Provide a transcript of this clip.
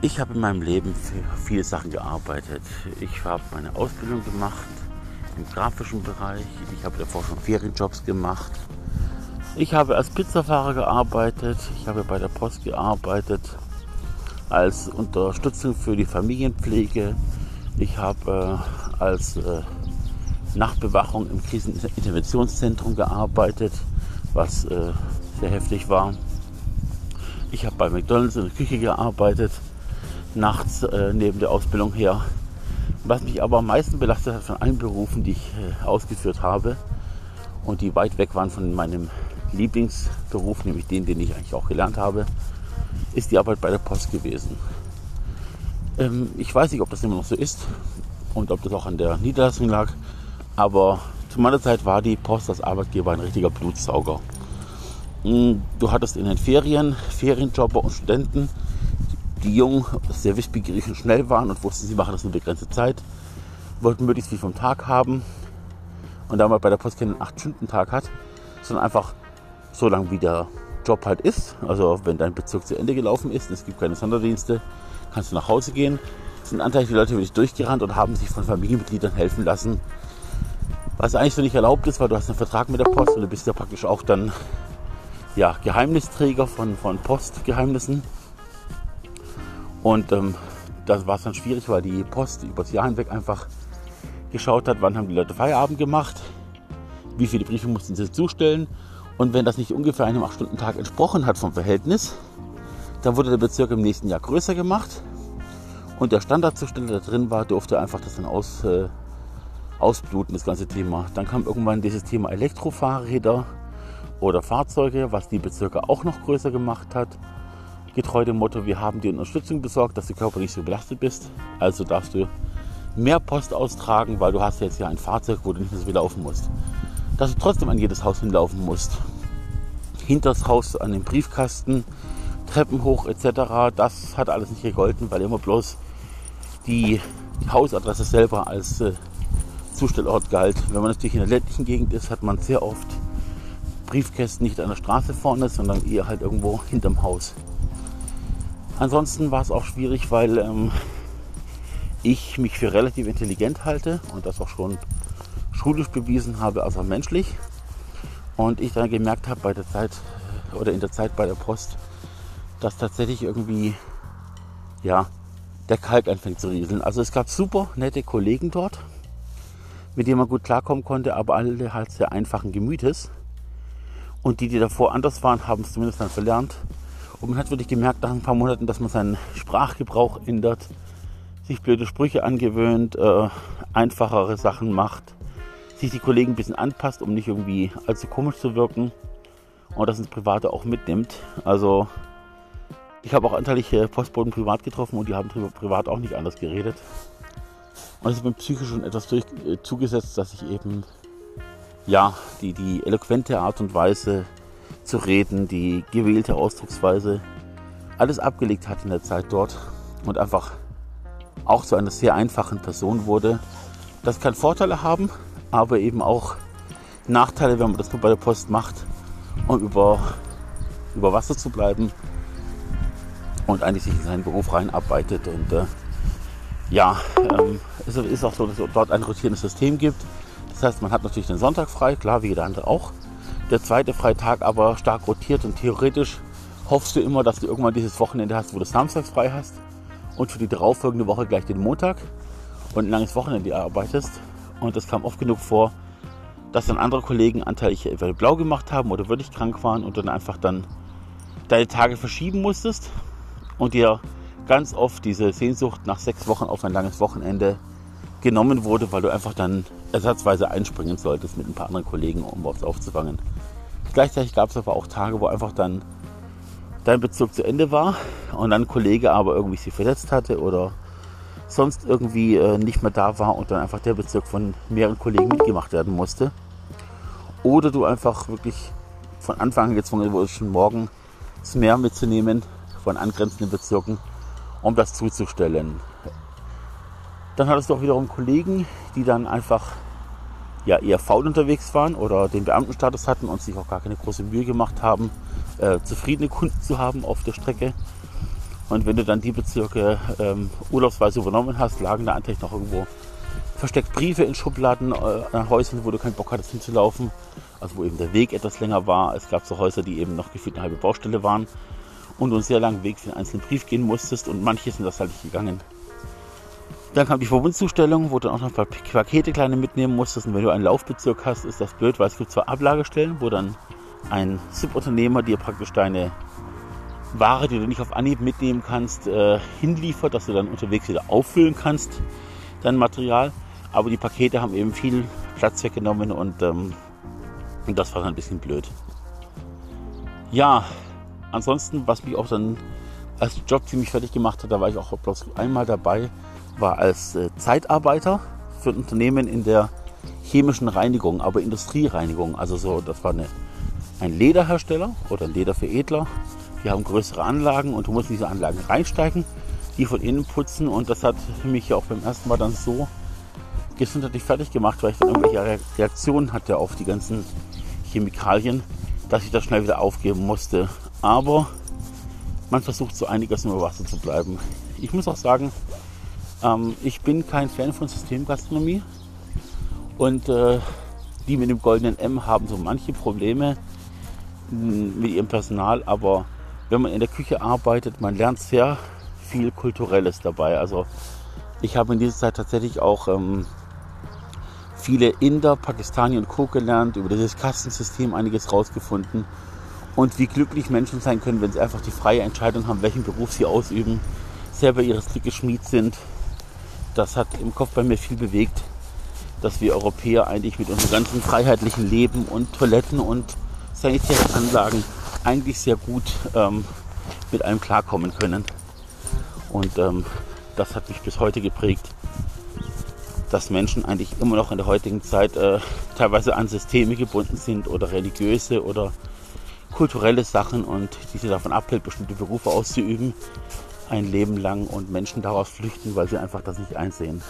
Ich habe in meinem Leben viele Sachen gearbeitet. Ich habe meine Ausbildung gemacht im grafischen Bereich. Ich habe davor schon Ferienjobs gemacht. Ich habe als Pizzafahrer gearbeitet. Ich habe bei der Post gearbeitet als Unterstützung für die Familienpflege. Ich habe äh, als äh, Nachtbewachung im Kriseninterventionszentrum gearbeitet, was äh, sehr heftig war. Ich habe bei McDonald's in der Küche gearbeitet nachts äh, neben der Ausbildung her. Was mich aber am meisten belastet hat von allen Berufen, die ich äh, ausgeführt habe und die weit weg waren von meinem Lieblingsberuf, nämlich den, den ich eigentlich auch gelernt habe, ist die Arbeit bei der Post gewesen. Ähm, ich weiß nicht, ob das immer noch so ist und ob das auch an der Niederlassung lag, aber zu meiner Zeit war die Post als Arbeitgeber ein richtiger Blutsauger. Hm, du hattest in den Ferien Ferienjobber und Studenten, die jung, sehr wissbegierig und schnell waren und wussten, sie machen das nur begrenzte Zeit, wollten möglichst viel vom Tag haben. Und da man bei der Post keinen 8-Stunden-Tag hat, sondern einfach so lange wie der Job halt ist, also wenn dein Bezirk zu Ende gelaufen ist, es gibt keine Sonderdienste, kannst du nach Hause gehen, sind anteilig die Leute wirklich durchgerannt und haben sich von Familienmitgliedern helfen lassen, was eigentlich so nicht erlaubt ist, weil du hast einen Vertrag mit der Post und du bist ja praktisch auch dann ja, Geheimnisträger von, von Postgeheimnissen. Und ähm, das war es dann schwierig, weil die Post über das Jahr hinweg einfach geschaut hat, wann haben die Leute Feierabend gemacht, wie viele Briefe mussten sie zustellen. Und wenn das nicht ungefähr einem 8-Stunden-Tag entsprochen hat vom Verhältnis, dann wurde der Bezirk im nächsten Jahr größer gemacht. Und der Standardzustand, der drin war, durfte einfach das dann aus, äh, ausbluten, das ganze Thema. Dann kam irgendwann dieses Thema Elektrofahrräder oder Fahrzeuge, was die Bezirke auch noch größer gemacht hat getreu dem Motto, wir haben dir Unterstützung besorgt, dass du körperlich so belastet bist. Also darfst du mehr Post austragen, weil du hast jetzt ja ein Fahrzeug, wo du nicht mehr so viel laufen musst. Dass du trotzdem an jedes Haus hinlaufen musst. Hinters Haus an den Briefkasten, Treppen hoch etc. Das hat alles nicht gegolten, weil immer bloß die, die Hausadresse selber als äh, Zustellort galt. Wenn man natürlich in der ländlichen Gegend ist, hat man sehr oft Briefkästen nicht an der Straße vorne, sondern eher halt irgendwo hinterm Haus. Ansonsten war es auch schwierig, weil ähm, ich mich für relativ intelligent halte und das auch schon schulisch bewiesen habe, also menschlich. Und ich dann gemerkt habe bei der Zeit oder in der Zeit bei der Post, dass tatsächlich irgendwie ja der Kalk anfängt zu rieseln. Also es gab super nette Kollegen dort, mit denen man gut klarkommen konnte, aber alle halt sehr einfachen Gemütes. Und die, die davor anders waren, haben es zumindest dann verlernt, und man hat wirklich gemerkt nach ein paar Monaten, dass man seinen Sprachgebrauch ändert, sich blöde Sprüche angewöhnt, äh, einfachere Sachen macht, sich die Kollegen ein bisschen anpasst, um nicht irgendwie allzu komisch zu wirken und das ins Private auch mitnimmt. Also ich habe auch anteilige Postboten privat getroffen und die haben privat auch nicht anders geredet. Und es ist mir psychisch schon etwas durch, äh, zugesetzt, dass ich eben ja die, die eloquente Art und Weise zu reden, die gewählte Ausdrucksweise, alles abgelegt hat in der Zeit dort und einfach auch zu einer sehr einfachen Person wurde. Das kann Vorteile haben, aber eben auch Nachteile, wenn man das nur bei der Post macht, um über, über Wasser zu bleiben und eigentlich sich in seinen Beruf reinarbeitet. Und äh, ja, ähm, es ist auch so, dass es dort ein rotierendes System gibt. Das heißt, man hat natürlich den Sonntag frei, klar, wie jeder andere auch der zweite Freitag aber stark rotiert und theoretisch hoffst du immer, dass du irgendwann dieses Wochenende hast, wo du samstags frei hast und für die darauffolgende Woche gleich den Montag und ein langes Wochenende arbeitest. Und das kam oft genug vor, dass dann andere Kollegen anteilig entweder blau gemacht haben oder wirklich krank waren und dann einfach dann deine Tage verschieben musstest und dir ganz oft diese Sehnsucht nach sechs Wochen auf ein langes Wochenende genommen wurde, weil du einfach dann ersatzweise einspringen solltest mit ein paar anderen Kollegen, um was aufzufangen. Gleichzeitig gab es aber auch Tage, wo einfach dann dein Bezug zu Ende war und dann ein Kollege aber irgendwie sich verletzt hatte oder sonst irgendwie äh, nicht mehr da war und dann einfach der Bezirk von mehreren Kollegen mitgemacht werden musste. Oder du einfach wirklich von Anfang an gezwungen wurdest, schon morgen das Meer mitzunehmen von angrenzenden Bezirken, um das zuzustellen. Dann hattest du auch wiederum Kollegen, die dann einfach ja, eher faul unterwegs waren oder den Beamtenstatus hatten und sich auch gar keine große Mühe gemacht haben, äh, zufriedene Kunden zu haben auf der Strecke. Und wenn du dann die Bezirke ähm, urlaubsweise übernommen hast, lagen da eigentlich noch irgendwo versteckt Briefe in Schubladen äh, an Häusern, wo du keinen Bock hattest hinzulaufen. Also wo eben der Weg etwas länger war. Es gab so Häuser, die eben noch gefühlt eine halbe Baustelle waren und du einen sehr langen Weg für einen einzelnen Brief gehen musstest und manche sind das halt nicht gegangen. Dann kam die Verbundzustellung, wo du auch noch ein paar Pakete kleine mitnehmen musstest. Und wenn du einen Laufbezirk hast, ist das blöd, weil es gibt zwar Ablagestellen, wo dann ein Subunternehmer dir praktisch deine Ware, die du nicht auf Anhieb mitnehmen kannst, äh, hinliefert, dass du dann unterwegs wieder auffüllen kannst, dein Material. Aber die Pakete haben eben viel Platz weggenommen und, ähm, und das war dann ein bisschen blöd. Ja, ansonsten, was mich auch dann als Job ziemlich fertig gemacht hat, da war ich auch bloß einmal dabei, war als äh, Zeitarbeiter für ein Unternehmen in der chemischen Reinigung, aber Industriereinigung. Also so, das war eine, ein Lederhersteller oder ein Lederveredler. Die haben größere Anlagen und du musst in diese Anlagen reinsteigen, die von innen putzen und das hat mich ja auch beim ersten Mal dann so gesundheitlich fertig gemacht, weil ich dann irgendwelche Reaktionen hatte auf die ganzen Chemikalien, dass ich das schnell wieder aufgeben musste. Aber man versucht so einiges über Wasser zu bleiben. Ich muss auch sagen, ähm, ich bin kein Fan von Systemgastronomie und äh, die mit dem goldenen M haben so manche Probleme hm, mit ihrem Personal, aber wenn man in der Küche arbeitet, man lernt sehr viel Kulturelles dabei. Also ich habe in dieser Zeit tatsächlich auch ähm, viele Inder, Pakistani und Co. gelernt, über dieses Kastensystem einiges rausgefunden und wie glücklich Menschen sein können, wenn sie einfach die freie Entscheidung haben, welchen Beruf sie ausüben, selber ihres Glückes Schmied sind. Das hat im Kopf bei mir viel bewegt, dass wir Europäer eigentlich mit unserem ganzen freiheitlichen Leben und Toiletten und sanitären Anlagen eigentlich sehr gut ähm, mit allem klarkommen können. Und ähm, das hat mich bis heute geprägt, dass Menschen eigentlich immer noch in der heutigen Zeit äh, teilweise an Systeme gebunden sind oder religiöse oder kulturelle Sachen und diese davon abhält, bestimmte Berufe auszuüben, ein Leben lang und Menschen daraus flüchten, weil sie einfach das nicht einsehen.